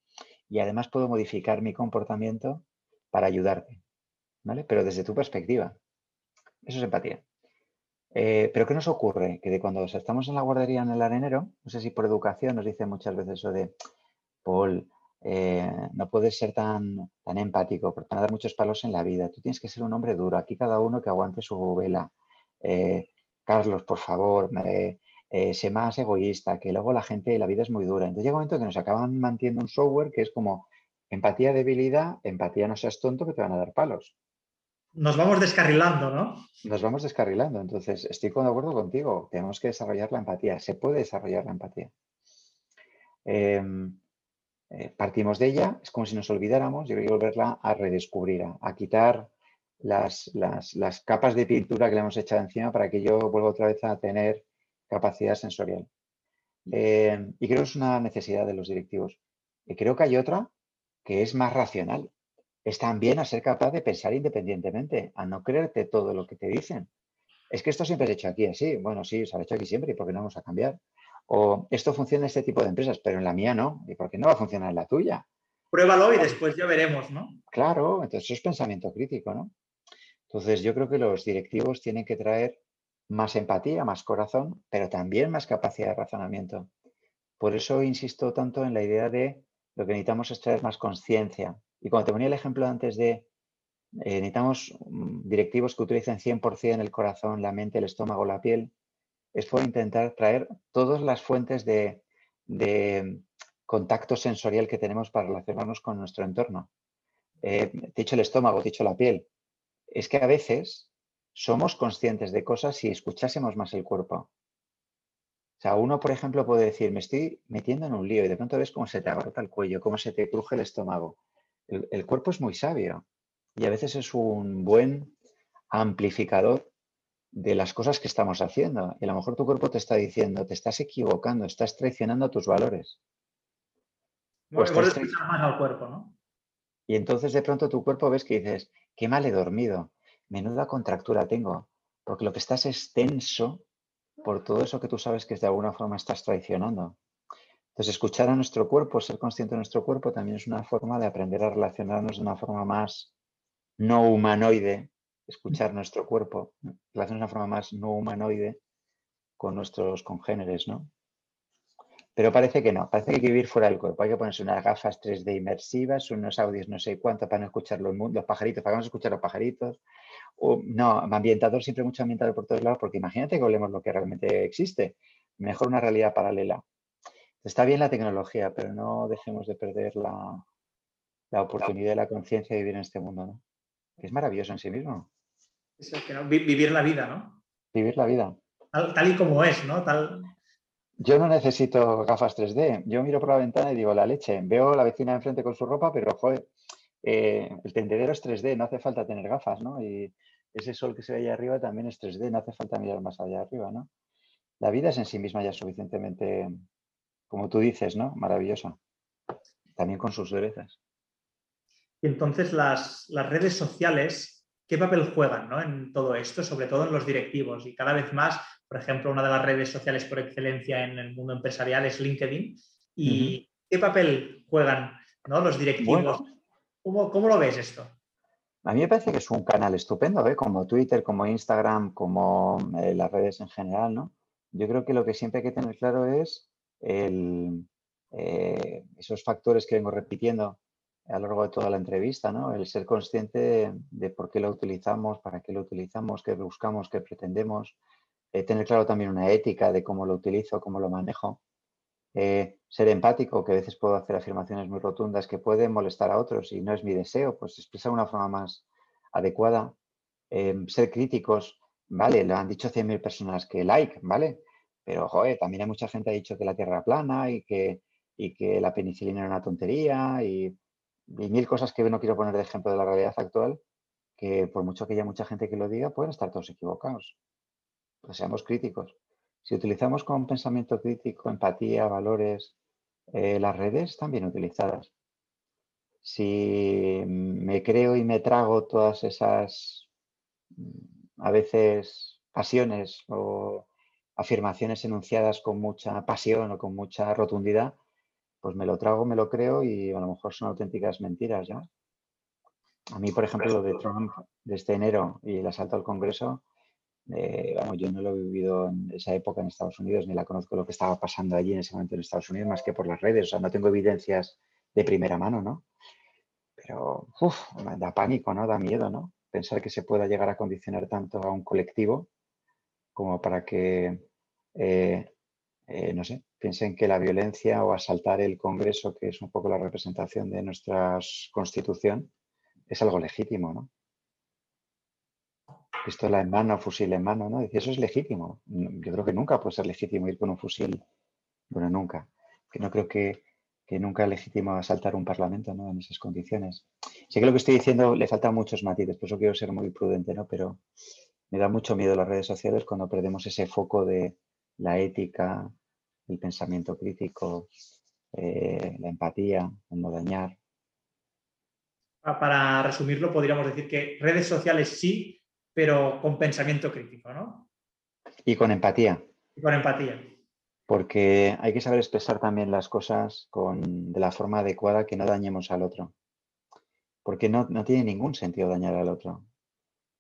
S3: y además puedo modificar mi comportamiento para ayudarte, ¿vale? Pero desde tu perspectiva. Eso es empatía. Eh, pero ¿qué nos ocurre? Que de cuando estamos en la guardería en el arenero, no sé si por educación nos dicen muchas veces eso de, Paul, eh, no puedes ser tan, tan empático porque van a dar muchos palos en la vida. Tú tienes que ser un hombre duro. Aquí cada uno que aguante su vela. Eh, Carlos, por favor, sé más egoísta, que luego la gente, la vida es muy dura. Entonces llega un momento que nos acaban manteniendo un software que es como empatía, debilidad, empatía, no seas tonto que te van a dar palos.
S2: Nos vamos descarrilando, ¿no?
S3: Nos vamos descarrilando. Entonces, estoy de acuerdo contigo. Tenemos que desarrollar la empatía. Se puede desarrollar la empatía. Em, eh, partimos de ella, es como si nos olvidáramos y hay que volverla a redescubrir, a, quitar las, capas de pintura que le hemos echado encima para que yo vuelva otra vez a tener capacidad sensorial. Eh, y creo que es una necesidad de los directivos. Y creo que hay otra que es más racional. Es también a ser capaz de pensar independientemente, a no creerte todo lo que te dicen. Es que esto siempre se ha hecho aquí así. Bueno, sí, se ha hecho aquí siempre y ¿por qué no vamos a cambiar? O esto funciona en este tipo de empresas, pero en la mía no. ¿Y por qué no va a funcionar en la tuya?
S2: Pruébalo y después ya veremos, ¿no?
S3: Claro, entonces eso es pensamiento crítico, ¿no? Entonces yo creo que los directivos tienen que traer más empatía, más corazón, pero también más capacidad de razonamiento. Por eso insisto tanto en la idea de lo que necesitamos es traer más conciencia. Y cuando te ponía el ejemplo antes de eh, necesitamos mm, directivos que utilicen 100% el corazón, la mente, el estómago, la piel, es por intentar traer todas las fuentes de, contacto sensorial que tenemos para relacionarnos con nuestro entorno. Eh, dicho el estómago, dicho la piel. Es que a veces somos conscientes de cosas si escuchásemos más el cuerpo. O sea, uno, por ejemplo, puede decir, me estoy metiendo en un lío y de pronto ves cómo se te abarrota el cuello, cómo se te cruje el estómago. El cuerpo es muy sabio y a veces es un buen amplificador de las cosas que estamos haciendo. Y a lo mejor tu cuerpo te está diciendo, te estás equivocando, estás traicionando tus valores.
S2: Pues escuchar más al cuerpo, ¿no?
S3: Y entonces de pronto tu cuerpo ves que dices, qué mal he dormido, menuda contractura tengo, porque lo que estás es tenso por todo eso que tú sabes que de alguna forma estás traicionando. Entonces, escuchar a nuestro cuerpo, ser consciente de nuestro cuerpo, también es una forma de aprender a relacionarnos de una forma más no humanoide, escuchar nuestro cuerpo, relacionarnos de una forma más no humanoide con nuestros congéneres, ¿no? Pero parece que no, parece que hay que vivir fuera del cuerpo. Hay que ponerse unas gafas 3D inmersivas, unos audios no sé cuánto para no escuchar los, los pajaritos, para no escuchar los pajaritos. O, no, ambientador, siempre mucho ambientador por todos lados, porque imagínate que olemos lo que realmente existe. Mejor una realidad paralela. Está bien la tecnología, pero no dejemos de perder la, oportunidad y la conciencia de vivir en este mundo, ¿no? es maravilloso en sí mismo.
S2: Vivir la vida, ¿no?
S3: Vivir la vida.
S2: Tal, y como es, ¿no? Tal...
S3: Yo no necesito gafas 3D. Yo miro por la ventana y digo, la leche. Veo la vecina enfrente con su ropa, pero, joder, eh, el tendedero es 3D, no hace falta tener gafas, ¿no? Y ese sol que se ve allá arriba también es 3D, no hace falta mirar más allá arriba, ¿no? La vida es en sí misma ya suficientemente como tú dices, ¿no? Maravilloso. También con sus derechas.
S2: Y entonces las, redes sociales, ¿qué papel juegan en todo esto, sobre todo en los directivos? Y cada vez más, por ejemplo, una de las redes sociales por excelencia en el mundo empresarial es LinkedIn. ¿Y qué papel juegan los directivos? ¿Cómo, lo ves esto?
S3: A mí me parece que es un canal estupendo, ¿eh? como Twitter, como Instagram, como eh, las redes en general, ¿no? Yo creo que lo que siempre hay que tener claro es eh, esos factores que vengo repitiendo a lo largo de toda la entrevista, ¿no? El ser consciente de, por qué lo utilizamos, para qué lo utilizamos, qué buscamos, qué pretendemos. Eh, tener claro también una ética de cómo lo utilizo, cómo lo manejo. Eh, ser empático, que a veces puedo hacer afirmaciones muy rotundas que pueden molestar a otros y no es mi deseo, pues expresar de una forma más adecuada. ser críticos, vale, lo han dicho 100.000 personas que like, ¿vale? Pero, joder, también hay mucha gente que ha dicho que la Tierra es plana y que, y que la penicilina era una tontería y, mil cosas que no quiero poner de ejemplo de la realidad actual, que por mucho que haya mucha gente que lo diga, pueden estar todos equivocados. Pues seamos críticos. Si utilizamos con pensamiento crítico, empatía, valores, eh, las redes están bien utilizadas. Si me creo y me trago todas esas, mm, a veces, pasiones o afirmaciones enunciadas con mucha pasión o con mucha rotundidad, pues me lo trago, me lo creo y a lo mejor son auténticas mentiras ya. A mí, por ejemplo, lo de Trump de este enero y el asalto al Congreso, eh, yo no lo he vivido en esa época en Estados Unidos, ni la conozco lo que estaba pasando allí en ese momento en Estados Unidos, más que por las redes. O sea, no tengo evidencias de primera mano, ¿no? Pero, uff, da pánico, ¿no? Da miedo, ¿no? Pensar que se pueda llegar a condicionar tanto a un colectivo como para que, eh, eh, no sé, piensen que la violencia o asaltar el Congreso, que es un poco la representación de nuestra constitución, es algo legítimo, ¿no? Pistola en mano, fusil en mano, ¿no? Dice, eso es legítimo. Yo creo que nunca puede ser legítimo ir con un fusil. Bueno, nunca. Que no creo que, que nunca es legítimo asaltar un parlamento, ¿no? En esas condiciones. Sé que lo que estoy diciendo le faltan muchos matices, por eso quiero ser muy prudente, ¿no? Pero, me da mucho miedo las redes sociales cuando perdemos ese foco de la ética, el pensamiento crítico, eh, la empatía, el no dañar.
S2: Para resumirlo, podríamos decir que redes sociales sí, pero con pensamiento crítico, ¿no?
S3: Y con empatía.
S2: Y con empatía.
S3: Porque hay que saber expresar también las cosas con, de la forma adecuada que no dañemos al otro. Porque no, no tiene ningún sentido dañar al otro.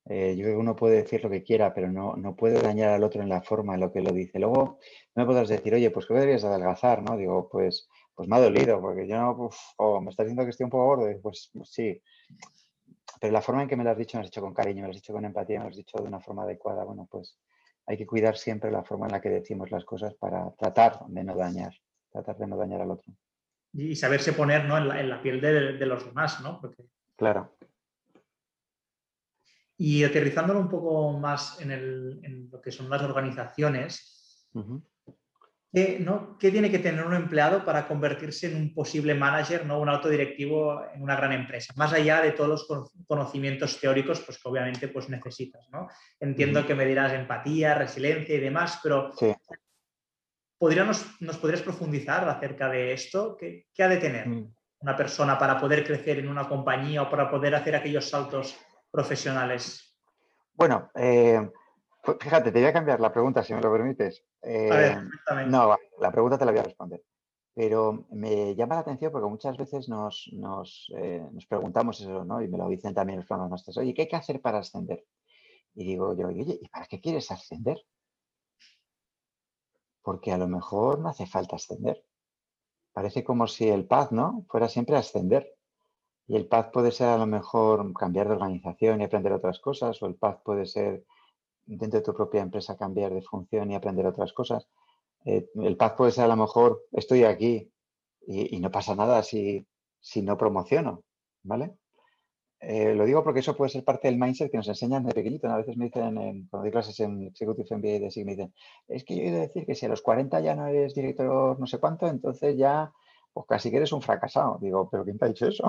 S3: Eh, yo creo que uno puede decir lo que quiera, pero no, no, puede dañar al otro en la forma en lo que lo dice. Luego no me podrás decir, oye, pues que deberías adelgazar, ¿no? Digo, pues, pues me ha dolido, porque yo no, o me está diciendo que estoy un poco gordo, pues, pues, sí. Pero la forma en que me lo has dicho, me lo has dicho con cariño, me lo has dicho con empatía, me lo has dicho de una forma adecuada. Bueno, pues hay que cuidar siempre la forma en la que decimos las cosas para tratar de no dañar, tratar de no dañar al otro.
S2: Y saberse poner ¿no? en, la, piel de, de, los demás, ¿no? Porque...
S3: Claro.
S2: Y aterrizándolo un poco más en, lo que son las organizaciones, ¿qué, tiene que tener un empleado para convertirse en un posible manager, ¿no? un autodirectivo en una gran empresa? Más allá de todos los conocimientos teóricos pues, que obviamente pues, necesitas. ¿no? Entiendo que me dirás empatía, resiliencia y demás, pero ¿podríamos, ¿nos podrías profundizar acerca de esto? ¿Qué, ha de tener mm. una persona para poder crecer en una compañía o para poder hacer aquellos saltos profesionales?
S3: Bueno, eh, fíjate, te voy a cambiar la pregunta, si me lo permites.
S2: Eh,
S3: no, la pregunta te la voy a responder. Pero me llama la atención porque muchas veces nos, eh, preguntamos eso, ¿no? Y me lo dicen también los programas nuestros. Oye, ¿qué hay que hacer para ascender? Y digo yo, oye, ¿y para qué quieres ascender? Porque a lo mejor no hace falta ascender. Parece como si el paz, ¿no? Fuera siempre ascender. Y el paz puede ser a lo mejor cambiar de organización y aprender otras cosas, o el paz puede ser dentro de tu propia empresa cambiar de función y aprender otras cosas. Eh, el paz puede ser a lo mejor, estoy aquí y, no pasa nada si, si, no promociono, ¿vale? Eh, lo digo porque eso puede ser parte del mindset que nos enseñan de pequeñito. A veces me dicen, cuando doy clases en Executive MBA de SIG, me dicen, es que yo he de decir que si a los 40 ya no eres director no sé cuánto, entonces ya, pues casi que eres un fracasado. Digo, ¿pero quién te ha dicho eso?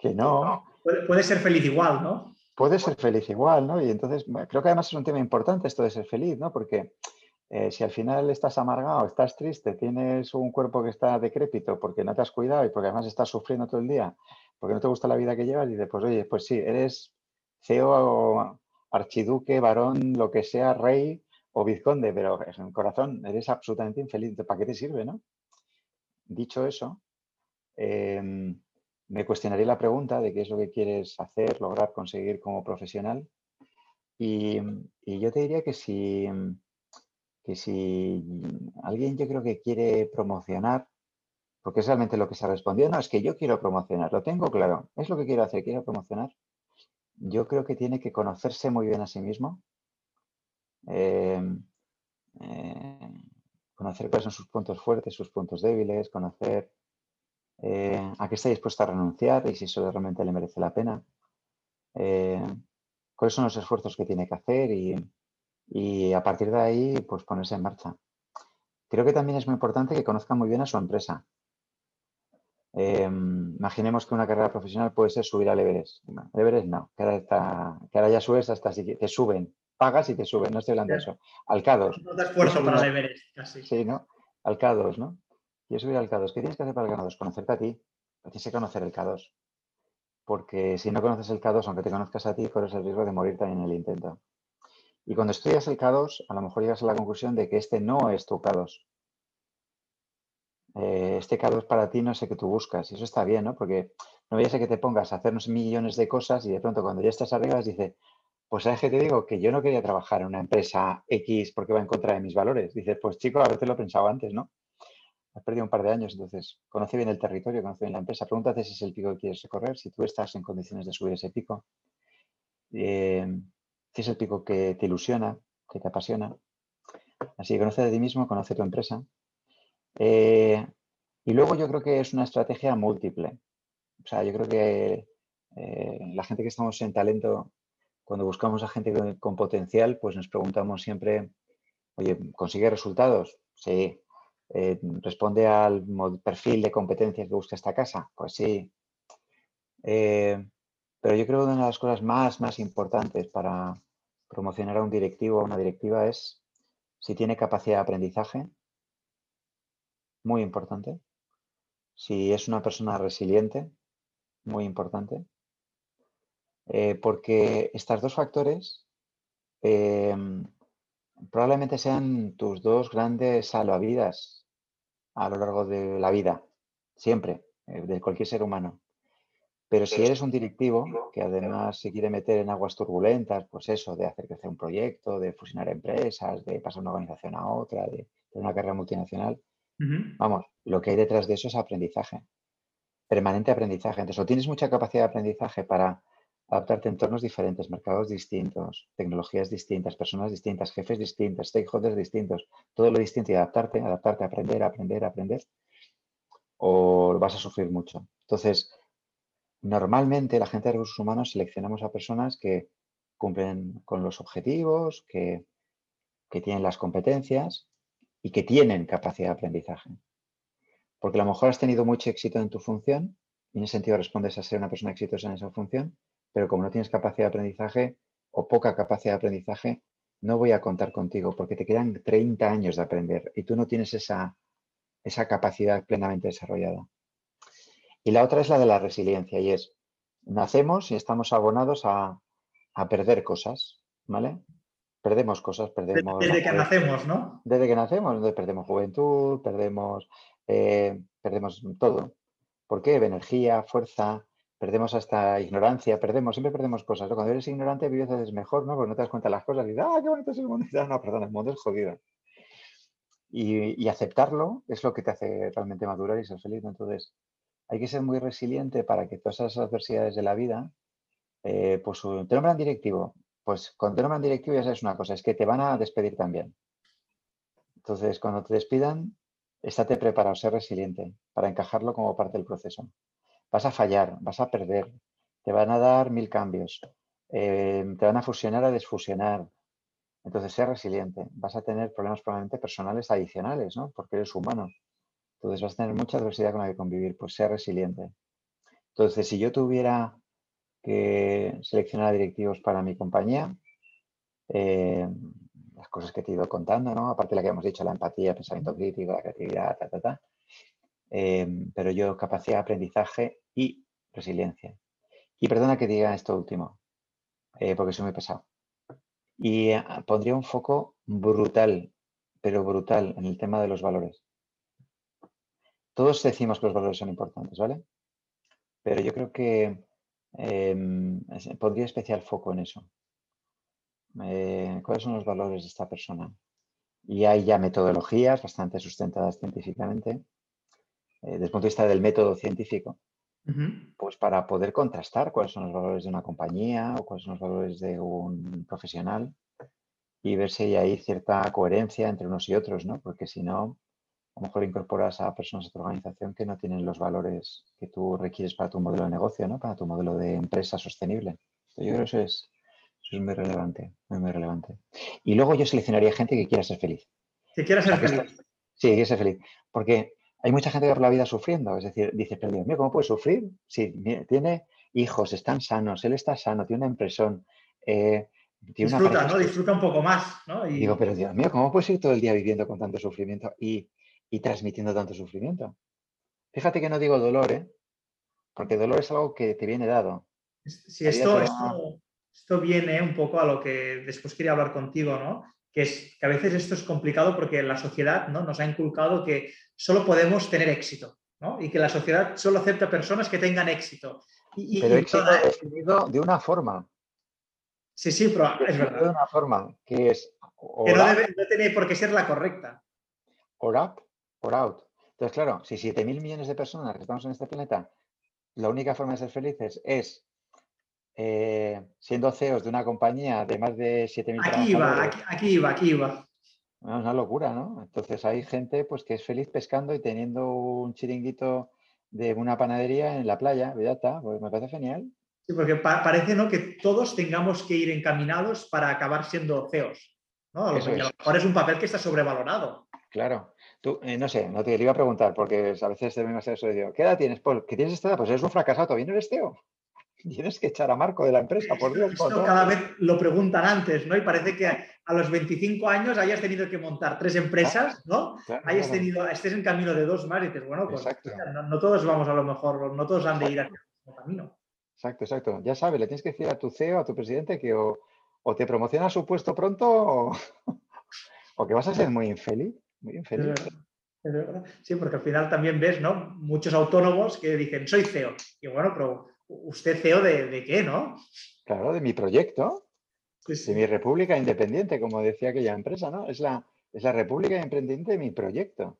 S3: Que no.
S2: Puede, puede ser feliz igual, ¿no?
S3: puede ser feliz igual, ¿no? Y entonces creo que además es un tema importante esto de ser feliz, ¿no? Porque eh, si al final estás amargado, estás triste, tienes un cuerpo que está decrépito porque no te has cuidado y porque además estás sufriendo todo el día, porque no te gusta la vida que llevas, y dices, pues oye, pues sí, eres CEO, archiduque, varón, lo que sea, rey o vizconde, pero en el corazón eres absolutamente infeliz. ¿Para qué te sirve, no? Dicho eso, eh, me cuestionaría la pregunta de qué es lo que quieres hacer, lograr, conseguir como profesional. Y, yo te diría que si, alguien yo creo que quiere promocionar, porque es realmente lo que se ha respondido, no, es que yo quiero promocionar, lo tengo claro, es lo que quiero hacer, quiero promocionar. Yo creo que tiene que conocerse muy bien a sí mismo, eh, eh, conocer cuáles son sus puntos fuertes, sus puntos débiles, conocer eh, a qué está dispuesto a renunciar y si eso realmente le merece la pena, eh, cuáles son los esfuerzos que tiene que hacer y, a partir de ahí pues ponerse en marcha. Creo que también es muy importante que conozca muy bien a su empresa. Eh, imaginemos que una carrera profesional puede ser subir al Everest. Everest no, que ahora, ya subes hasta si te suben, pagas y te suben, no estoy hablando de eso. Al K2.
S2: No esfuerzo para el Everest, casi.
S3: Sí, ¿no? Al K2, ¿no? ¿Quieres subir al K2? ¿Qué tienes que hacer para el K2? Conocerte a ti. Tienes que conocer el K2. Porque si no conoces el K2, aunque te conozcas a ti, corres el riesgo de morir también en el intento. Y cuando estudias el K2, a lo mejor llegas a la conclusión de que este no es tu K2. Eh, este K2 para ti no es el que tú buscas. Y eso está bien, ¿no? Porque no vaya a que te pongas a hacer unos millones de cosas y de pronto cuando ya estás arriba dices, pues sabes que te digo que yo no quería trabajar en una empresa X porque va en contra de mis valores. Dices, pues chico, a veces lo pensaba antes, ¿no? Has perdido un par de años, entonces conoce bien el territorio, conoce bien la empresa. Pregúntate si es el pico que quieres recorrer, si tú estás en condiciones de subir ese pico, eh, si es el pico que te ilusiona, que te apasiona. Así que conoce de ti mismo, conoce tu empresa. Eh, y luego yo creo que es una estrategia múltiple. O sea, yo creo que eh, la gente que estamos en talento, cuando buscamos a gente con potencial, pues nos preguntamos siempre, oye, ¿consigue resultados? Sí, eh, ¿Responde al perfil de competencias que busca esta casa? Pues sí. Eh, pero yo creo que una de las cosas más, más importantes para promocionar a un directivo o una directiva es si tiene capacidad de aprendizaje. Muy importante. Si es una persona resiliente. Muy importante. Eh, porque estos dos factores probablemente sean tus dos grandes salvavidas a lo largo de la vida, siempre, eh, de cualquier ser humano. Pero si eres un directivo que además se quiere meter en aguas turbulentas, pues eso, de hacer crecer un proyecto, de fusionar empresas, de pasar una organización a otra, de, una carrera multinacional, vamos, lo que hay detrás de eso es aprendizaje, permanente aprendizaje. Entonces, o tienes mucha capacidad de aprendizaje para adaptarte a entornos diferentes, mercados distintos, tecnologías distintas, personas distintas, jefes distintos, stakeholders distintos, todo lo distinto y adaptarte, adaptarte, aprender, aprender, aprender, o vas a sufrir mucho. Entonces, normalmente la gente de recursos humanos seleccionamos a personas que cumplen con los objetivos, que, que tienen las competencias y que tienen capacidad de aprendizaje. Porque a lo mejor has tenido mucho éxito en tu función y en ese sentido respondes a ser una persona exitosa en esa función, pero como no tienes capacidad de aprendizaje o poca capacidad de aprendizaje, no voy a contar contigo porque te quedan 30 años de aprender y tú no tienes esa, esa capacidad plenamente desarrollada. Y la otra es la de la resiliencia y es, nacemos y estamos abonados a, perder cosas, ¿vale? Perdemos cosas, perdemos...
S2: Desde que nacemos, ¿no?
S3: Desde que nacemos, perdemos juventud, perdemos, eh, perdemos todo. ¿Por qué? Energía, fuerza, perdemos hasta ignorancia, perdemos, siempre perdemos cosas. Cuando eres ignorante vives veces mejor, ¿no? Porque no te das cuenta de las cosas y dices, ah, qué bonito es el mundo. no, perdón, el mundo es jodido. Y, y, aceptarlo es lo que te hace realmente madurar y ser feliz. Entonces, hay que ser muy resiliente para que todas esas adversidades de la vida, eh, pues te nombran directivo. Pues cuando te nombran directivo ya sabes una cosa, es que te van a despedir también. Entonces, cuando te despidan, estate preparado, ser resiliente para encajarlo como parte del proceso. Vas a fallar, vas a perder, te van a dar mil cambios, eh, te van a fusionar a desfusionar. Entonces, ser resiliente. Vas a tener problemas probablemente personales adicionales, ¿no? Porque eres humano. Entonces vas a tener mucha adversidad con la que convivir, pues ser resiliente. Entonces, si yo tuviera que seleccionar directivos para mi compañía, eh, las cosas que te he ido contando, ¿no? Aparte de la que hemos dicho, la empatía, pensamiento crítico, la creatividad, ta, ta, ta. Eh, pero yo capacidad de aprendizaje y resiliencia. Y perdona que diga esto último, eh, porque soy muy pesado. Y pondría un foco brutal, pero brutal, en el tema de los valores. Todos decimos que los valores son importantes, ¿vale? Pero yo creo que em, pondría especial foco en eso. Eh, ¿Cuáles son los valores de esta persona? Y hay ya metodologías bastante sustentadas científicamente, eh, desde el punto de vista del método científico, pues para poder contrastar cuáles son los valores de una compañía o cuáles son los valores de un profesional y ver si hay cierta coherencia entre unos y otros, ¿no? Porque si no, a lo mejor incorporas a personas de tu organización que no tienen los valores que tú requieres para tu modelo de negocio, ¿no? para tu modelo de empresa sostenible. Yo creo que eso es, muy relevante, muy, relevante. Y luego yo seleccionaría gente que quiera ser feliz.
S2: Que quiera ser feliz.
S3: sí, que quiera ser feliz. Porque hay mucha gente que por la vida sufriendo. Es decir, dice, pero Dios mío, ¿cómo puede sufrir? Si tiene hijos, están sanos, él está sano, tiene una impresión. Eh,
S2: Disfruta, ¿no? Disfruta un poco más, ¿no?
S3: Y... Digo, pero Dios mío, ¿cómo puedes ir todo el día viviendo con tanto sufrimiento? Y y transmitiendo tanto sufrimiento. Fíjate que no digo dolor, ¿eh? porque dolor es algo que te viene dado.
S2: Sí, esto, esto, viene un poco a lo que después quería hablar contigo, ¿no? Que es que a veces esto es complicado porque la sociedad ¿no? nos ha inculcado que solo podemos tener éxito, ¿no? Y que la sociedad solo acepta personas que tengan éxito. Y,
S3: pero éxito definido de una forma.
S2: Sí, sí, pero es verdad.
S3: De una forma, que es...
S2: Que no, debe, no tiene por qué ser la correcta.
S3: Or up por out. Entonces, claro, si 7.000 millones de personas que estamos en este planeta, la única forma de ser felices es eh, siendo CEOs de una compañía de más de 7.000
S2: Aquí va, aquí, aquí iba, aquí iba.
S3: Es una locura, ¿no? Entonces hay gente pues que es feliz pescando y teniendo un chiringuito de una panadería en la playa, ya está, pues me parece genial.
S2: Sí, porque parece ¿no? que todos tengamos que ir encaminados para acabar siendo CEOs. ¿no? A lo mejor es un papel que está sobrevalorado.
S3: Claro. Tú, eh, no sé, no te, iba a preguntar, porque a veces te vengo a eso y digo, ¿qué edad tienes, Paul? ¿Qué tienes esta edad? Pues eres un fracasado, todavía no eres CEO. Tienes que echar a Marco de la empresa, por Dios.
S2: Esto cada vez lo preguntan antes, ¿no? Y parece que a los 25 años hayas tenido que montar tres empresas, ¿no? hayas tenido, estés en camino de dos más y dices, bueno, pues no, todos vamos a lo mejor, no todos han de ir a el camino.
S3: Exacto, exacto. Ya sabes, le tienes que decir a tu CEO, a tu presidente, que o, te promociona su puesto pronto o, o que vas a ser muy infeliz. Muy infeliz.
S2: Sí, porque al final también ves, ¿no? Muchos autónomos que dicen, soy CEO. Y bueno, pero ¿usted CEO de, qué, no?
S3: Claro, de mi proyecto, de mi república independiente, como decía aquella empresa, ¿no? Es la, es la república independiente de mi proyecto.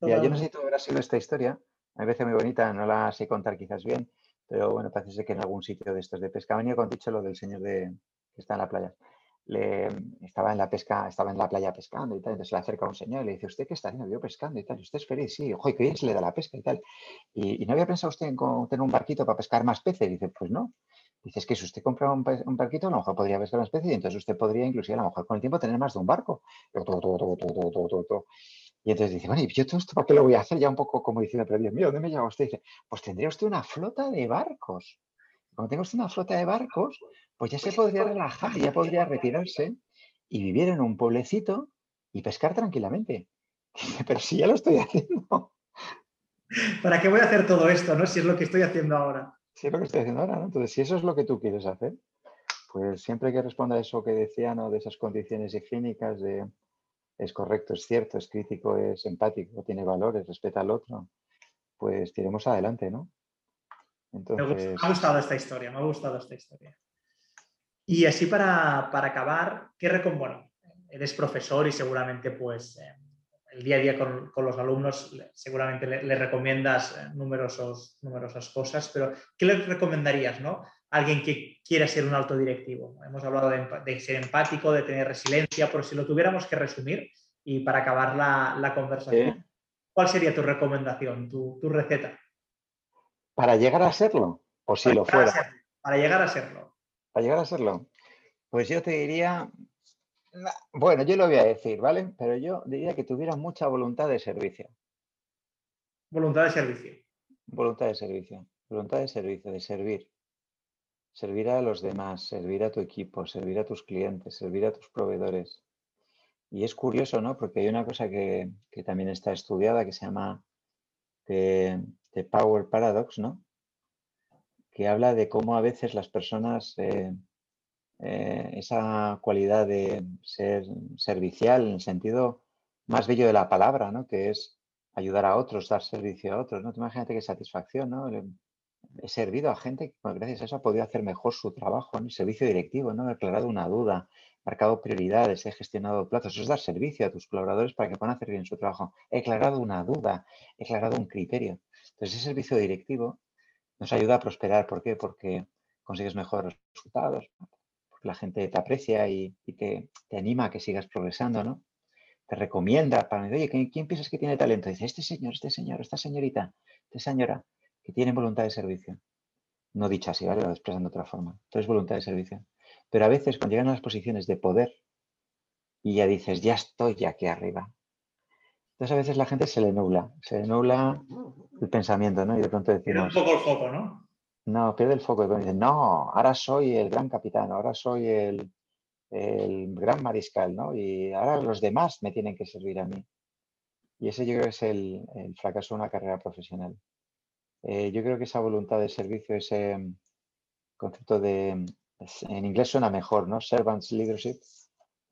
S3: Mira, yo no sé si tú habrás sido esta historia, me parece muy bonita, no la sé contar quizás bien, pero bueno, parece que en algún sitio de estos de pesca ha venido con dicho lo del señor de, que está en la playa le, estaba en la pesca, estaba en la playa pescando y tal, entonces le acerca un señor y le dice, ¿usted qué está haciendo? Yo pescando y tal, ¿usted es feliz? Sí, ojo, que bien se le da la pesca y tal. Y, no había pensado usted en tener un barquito para pescar más peces. Y dice, pues no. Dice, es que si usted compra un, barquito, a lo mejor podría pescar más peces y entonces usted podría inclusive a lo mejor con el tiempo tener más de un barco. Y entonces dice, bueno, ¿y yo todo esto para qué lo voy a hacer? Ya un poco como diciendo, pero Dios mío, ¿dónde me lleva usted? Dice, pues tendría usted una flota de barcos. Cuando tenga usted una flota de barcos, pues ya se podría relajar, ya podría retirarse y vivir en un pueblecito y pescar tranquilamente. Pero si ya lo estoy haciendo.
S2: ¿Para qué voy a hacer todo esto, no? Si es lo que estoy haciendo ahora.
S3: Si es lo que estoy haciendo ahora, ¿no? Entonces, si eso es lo que tú quieres hacer, pues siempre que responda a eso que decía, ¿no? De esas condiciones higiénicas de es correcto, es cierto, es crítico, es empático, tiene valores, respeta al otro, pues tiremos adelante, ¿no?
S2: Me, ha gustado esta historia, me ha gustado esta historia. Y así para, acabar, ¿qué bueno, eres profesor y seguramente pues eh, el día a día con, los alumnos seguramente le, recomiendas eh, numerosos, numerosas cosas, pero ¿qué le recomendarías ¿no? a alguien que quiera ser un alto directivo? Hemos hablado de, ser empático, de tener resiliencia, por si lo tuviéramos que resumir y para acabar la, conversación, ¿cuál sería tu recomendación, tu, receta?
S3: Para llegar a serlo, o si lo fuera.
S2: para llegar a serlo.
S3: Para llegar a serlo. Pues yo te diría, bueno, yo lo voy a decir, ¿vale? Pero yo diría que tuviera mucha voluntad de servicio.
S2: Voluntad de servicio.
S3: Voluntad de servicio. Voluntad de servicio, de servir. Servir a los demás, servir a tu equipo, servir a tus clientes, servir a tus proveedores. Y es curioso, ¿no? Porque hay una cosa que, también está estudiada que se llama The, Power Paradox, ¿no? Que habla de cómo a veces las personas eh, eh, esa cualidad de ser servicial en el sentido más bello de la palabra, ¿no? que es ayudar a otros, dar servicio a otros. ¿no? imagínate qué satisfacción, ¿no? He servido a gente que gracias a eso ha podido hacer mejor su trabajo, el servicio directivo, ¿no? he aclarado una duda, marcado prioridades, he gestionado plazos. Eso es dar servicio a tus colaboradores para que puedan hacer bien su trabajo. He aclarado una duda, he aclarado un criterio. Entonces, ese servicio directivo nos ayuda a prosperar. ¿Por qué? Porque consigues mejores resultados, la gente te aprecia y, te, anima a que sigas progresando, ¿no? Te recomienda para oye, ¿quién, piensas que tiene talento? dice, este señor, este señor, esta señorita, esta señora, que tiene voluntad de servicio. No dicho así, ¿vale? Lo expresando de otra forma. Entonces, voluntad de servicio. Pero a veces, cuando llegan a las posiciones de poder y ya dices, ya estoy aquí arriba. Entonces, a veces la gente se le nubla, se le nubla el pensamiento, ¿no? Y de pronto decimos...
S2: un poco el foco, ¿no?
S3: No, pierde el foco y dice, no, ahora soy el gran capitán, ahora soy el, gran mariscal, ¿no? Y ahora los demás me tienen que servir a mí. Y ese yo creo que es el, fracaso de una carrera profesional. Eh, yo creo que esa voluntad de servicio, ese concepto de, en inglés suena mejor, ¿no? Servants leadership,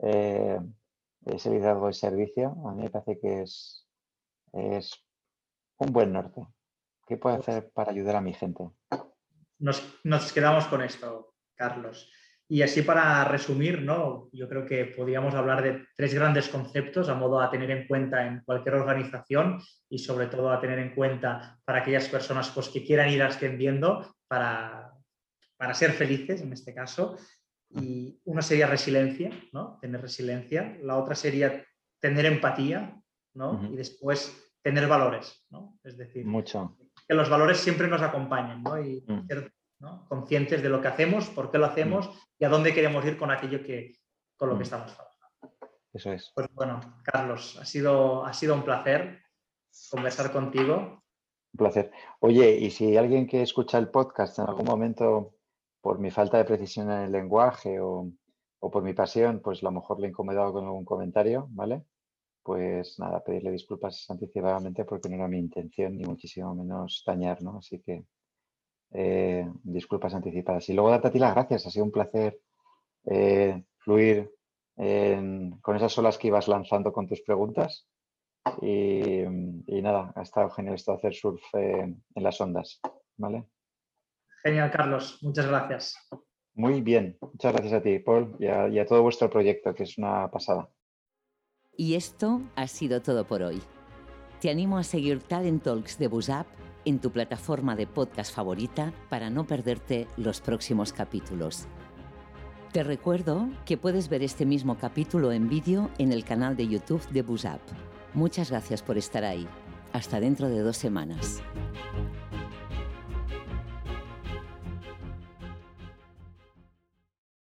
S3: eh, ese liderazgo de servicio, a mí me parece que es, es un buen norte. ¿Qué puedo hacer para ayudar a mi gente?
S2: nos, quedamos con esto, Carlos. Y así para resumir, ¿no? yo creo que podríamos hablar de tres grandes conceptos a modo a tener en cuenta en cualquier organización y sobre todo a tener en cuenta para aquellas personas pues, que quieran ir ascendiendo para, para ser felices en este caso. Y una sería resiliencia, ¿no? tener resiliencia. La otra sería tener empatía ¿no? y después tener valores. ¿no? Es decir,
S3: Mucho
S2: que los valores siempre nos acompañen ¿no? y
S3: mm.
S2: ser conscientes de lo que hacemos, por qué lo hacemos mm. y a dónde queremos ir con aquello que, con lo que mm. estamos trabajando.
S3: Eso es.
S2: Pues bueno, Carlos, ha sido, ha sido un placer conversar contigo.
S3: Un placer. Oye, y si alguien que escucha el podcast en algún momento, por mi falta de precisión en el lenguaje o, o por mi pasión, pues a lo mejor le he incomodado con algún comentario, ¿vale? pues nada, pedirle disculpas anticipadamente porque no era mi intención ni muchísimo menos dañar, ¿no? Así que eh, disculpas anticipadas. Y luego darte a las gracias, ha sido un placer eh, fluir con esas olas que ibas lanzando con tus preguntas. Y, nada, ha estado genial esto hacer surf en las ondas, ¿vale?
S2: Genial, Carlos. Muchas gracias.
S3: Muy bien. Muchas gracias a ti, Paul, y a todo vuestro proyecto, que es una pasada.
S1: Y esto ha sido todo por hoy. Te animo a seguir Talent Talks de Busap en tu plataforma de podcast favorita para no perderte los próximos capítulos. Te recuerdo que puedes ver este mismo capítulo en vídeo en el canal de YouTube de Busap. Muchas gracias por estar ahí. Hasta dentro de dos semanas.